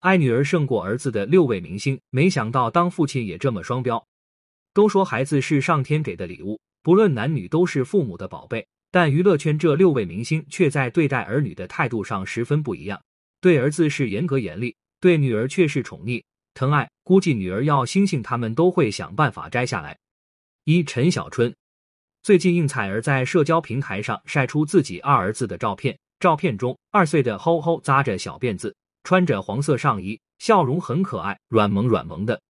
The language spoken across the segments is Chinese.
爱女儿胜过儿子的六位明星，没想到当父亲也这么双标。都说孩子是上天给的礼物，不论男女都是父母的宝贝。但娱乐圈这六位明星却在对待儿女的态度上十分不一样，对儿子是严格严厉，对女儿却是宠溺疼爱。估计女儿要星星，他们都会想办法摘下来。一陈小春，最近应采儿在社交平台上晒出自己二儿子的照片，照片中二岁的吼吼扎着小辫子，穿着黄色上衣，笑容很可爱，软萌软萌的。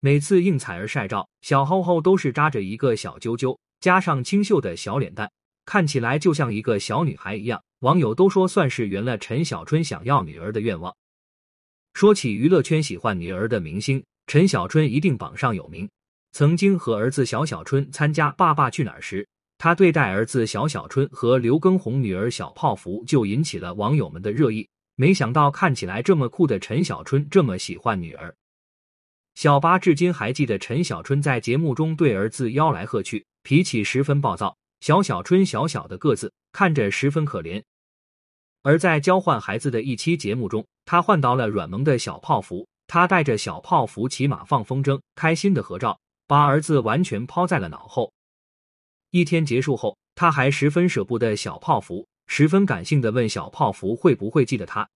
每次应采儿晒照，小吼吼都是扎着一个小揪揪，加上清秀的小脸蛋。看起来就像一个小女孩一样，网友都说算是圆了陈小春想要女儿的愿望。说起娱乐圈喜欢女儿的明星，陈小春一定榜上有名。曾经和儿子小小春参加《爸爸去哪儿》时，他对待儿子小小春和刘畊宏女儿小泡芙就引起了网友们的热议。没想到看起来这么酷的陈小春这么喜欢女儿。小八至今还记得陈小春在节目中对儿子吆来喝去，脾气十分暴躁。小小春小小的个子，看着十分可怜。而在交换孩子的一期节目中，他换到了软萌的小泡芙。他带着小泡芙骑马放风筝，开心的合照，把儿子完全抛在了脑后。一天结束后，他还十分舍不得小泡芙，十分感性的问小泡芙会不会记得他，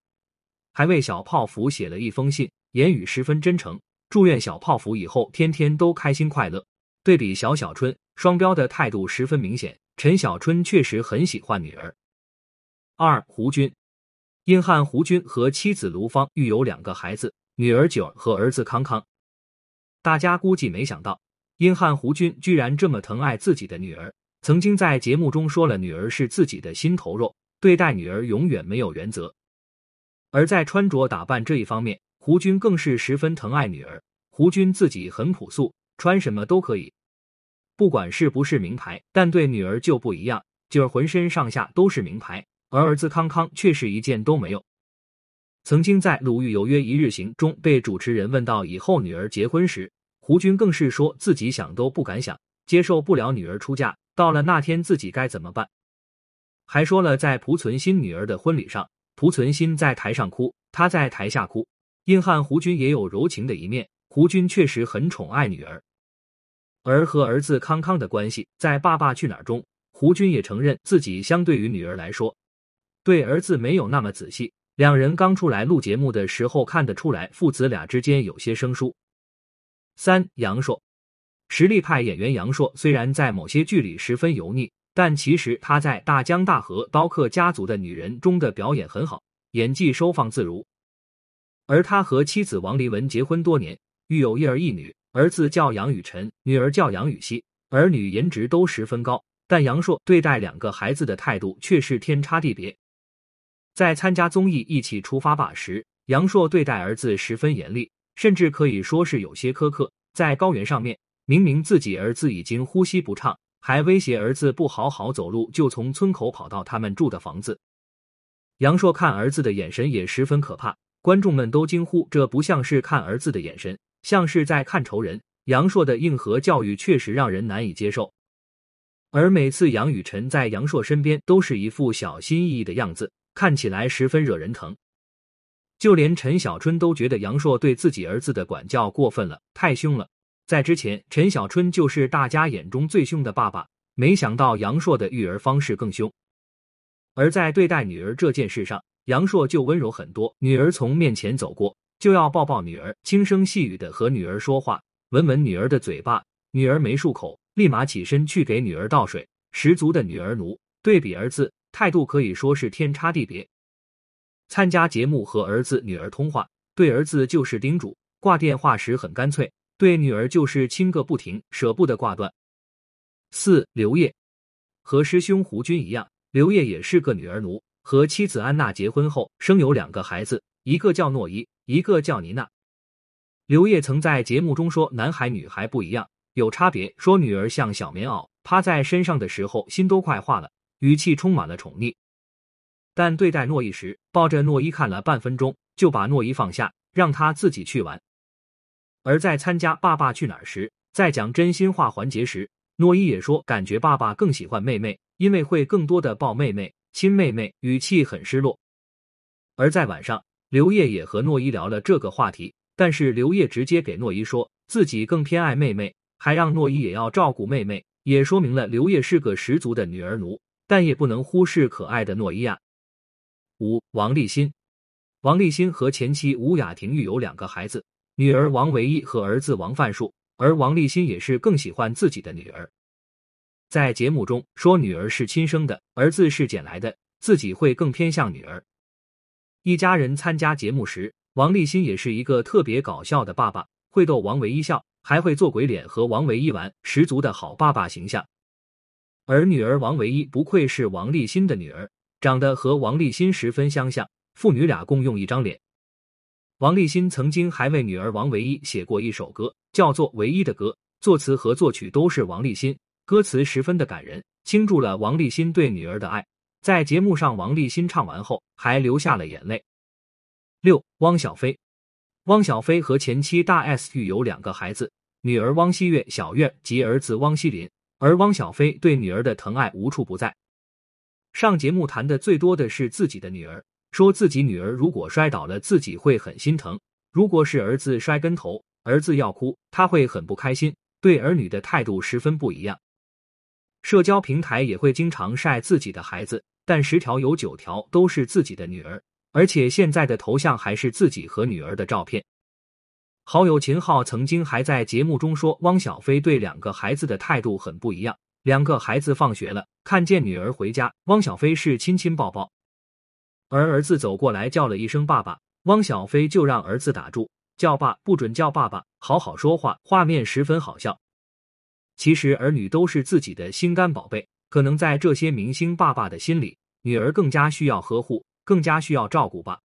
还为小泡芙写了一封信，言语十分真诚，祝愿小泡芙以后天天都开心快乐。对比小小春。双标的态度十分明显，陈小春确实很喜欢女儿。二胡军，硬汉胡军和妻子卢芳育有两个孩子，女儿九儿和儿子康康。大家估计没想到，硬汉胡军居然这么疼爱自己的女儿。曾经在节目中说了，女儿是自己的心头肉，对待女儿永远没有原则。而在穿着打扮这一方面，胡军更是十分疼爱女儿。胡军自己很朴素，穿什么都可以。不管是不是名牌，但对女儿就不一样，就浑身上下都是名牌，而儿子康康却是一件都没有。曾经在《鲁豫有约一日行》中被主持人问到以后女儿结婚时，胡军更是说自己想都不敢想，接受不了女儿出嫁，到了那天自己该怎么办？还说了在濮存昕女儿的婚礼上，濮存昕在台上哭，他在台下哭。硬汉胡军也有柔情的一面，胡军确实很宠爱女儿。而和儿子康康的关系，在《爸爸去哪儿》中，胡军也承认自己相对于女儿来说，对儿子没有那么仔细。两人刚出来录节目的时候，看得出来父子俩之间有些生疏。三杨烁，实力派演员杨烁虽然在某些剧里十分油腻，但其实他在《大江大河》《刀客家族的女人》中的表演很好，演技收放自如。而他和妻子王丽雯结婚多年，育有一儿一女。儿子叫杨雨辰，女儿叫杨雨熙，儿女颜值都十分高，但杨烁对待两个孩子的态度却是天差地别。在参加综艺《一起出发吧》时，杨烁对待儿子十分严厉，甚至可以说是有些苛刻。在高原上面，明明自己儿子已经呼吸不畅，还威胁儿子不好好走路就从村口跑到他们住的房子。杨烁看儿子的眼神也十分可怕，观众们都惊呼：这不像是看儿子的眼神。像是在看仇人。杨烁的硬核教育确实让人难以接受，而每次杨雨辰在杨烁身边都是一副小心翼翼的样子，看起来十分惹人疼。就连陈小春都觉得杨烁对自己儿子的管教过分了，太凶了。在之前，陈小春就是大家眼中最凶的爸爸，没想到杨烁的育儿方式更凶。而在对待女儿这件事上，杨烁就温柔很多。女儿从面前走过。就要抱抱女儿，轻声细语的和女儿说话，闻闻女儿的嘴巴。女儿没漱口，立马起身去给女儿倒水，十足的女儿奴。对比儿子，态度可以说是天差地别。参加节目和儿子女儿通话，对儿子就是叮嘱，挂电话时很干脆；对女儿就是亲个不停，舍不得挂断。四刘烨和师兄胡军一样，刘烨也是个女儿奴，和妻子安娜结婚后，生有两个孩子，一个叫诺伊。一个叫妮娜，刘烨曾在节目中说，男孩女孩不一样，有差别。说女儿像小棉袄，趴在身上的时候心都快化了，语气充满了宠溺。但对待诺伊时，抱着诺伊看了半分钟，就把诺伊放下，让他自己去玩。而在参加《爸爸去哪儿》时，在讲真心话环节时，诺伊也说，感觉爸爸更喜欢妹妹，因为会更多的抱妹妹、亲妹妹，语气很失落。而在晚上。刘烨也和诺一聊了这个话题，但是刘烨直接给诺一说自己更偏爱妹妹，还让诺一也要照顾妹妹，也说明了刘烨是个十足的女儿奴，但也不能忽视可爱的诺一啊。五，王立新，王立新和前妻吴雅婷育有两个孩子，女儿王唯一和儿子王范树，而王立新也是更喜欢自己的女儿。在节目中说女儿是亲生的，儿子是捡来的，自己会更偏向女儿。一家人参加节目时，王立新也是一个特别搞笑的爸爸，会逗王唯一笑，还会做鬼脸和王唯一玩，十足的好爸爸形象。而女儿王唯一不愧是王立新的女儿，长得和王立新十分相像，父女俩共用一张脸。王立新曾经还为女儿王唯一写过一首歌，叫做《唯一的歌》，作词和作曲都是王立新。歌词十分的感人，倾注了王立新对女儿的爱。在节目上，王立新唱完后还流下了眼泪。六，汪小菲，汪小菲和前妻大 S 育有两个孩子，女儿汪希月小月及儿子汪希林。而汪小菲对女儿的疼爱无处不在。上节目谈的最多的是自己的女儿，说自己女儿如果摔倒了，自己会很心疼；如果是儿子摔跟头，儿子要哭，他会很不开心。对儿女的态度十分不一样。社交平台也会经常晒自己的孩子，但十条有九条都是自己的女儿，而且现在的头像还是自己和女儿的照片。好友秦昊曾经还在节目中说，汪小菲对两个孩子的态度很不一样。两个孩子放学了，看见女儿回家，汪小菲是亲亲抱抱，而儿子走过来叫了一声爸爸，汪小菲就让儿子打住，叫爸不准叫爸爸，好好说话。画面十分好笑。其实儿女都是自己的心肝宝贝，可能在这些明星爸爸的心里，女儿更加需要呵护，更加需要照顾吧。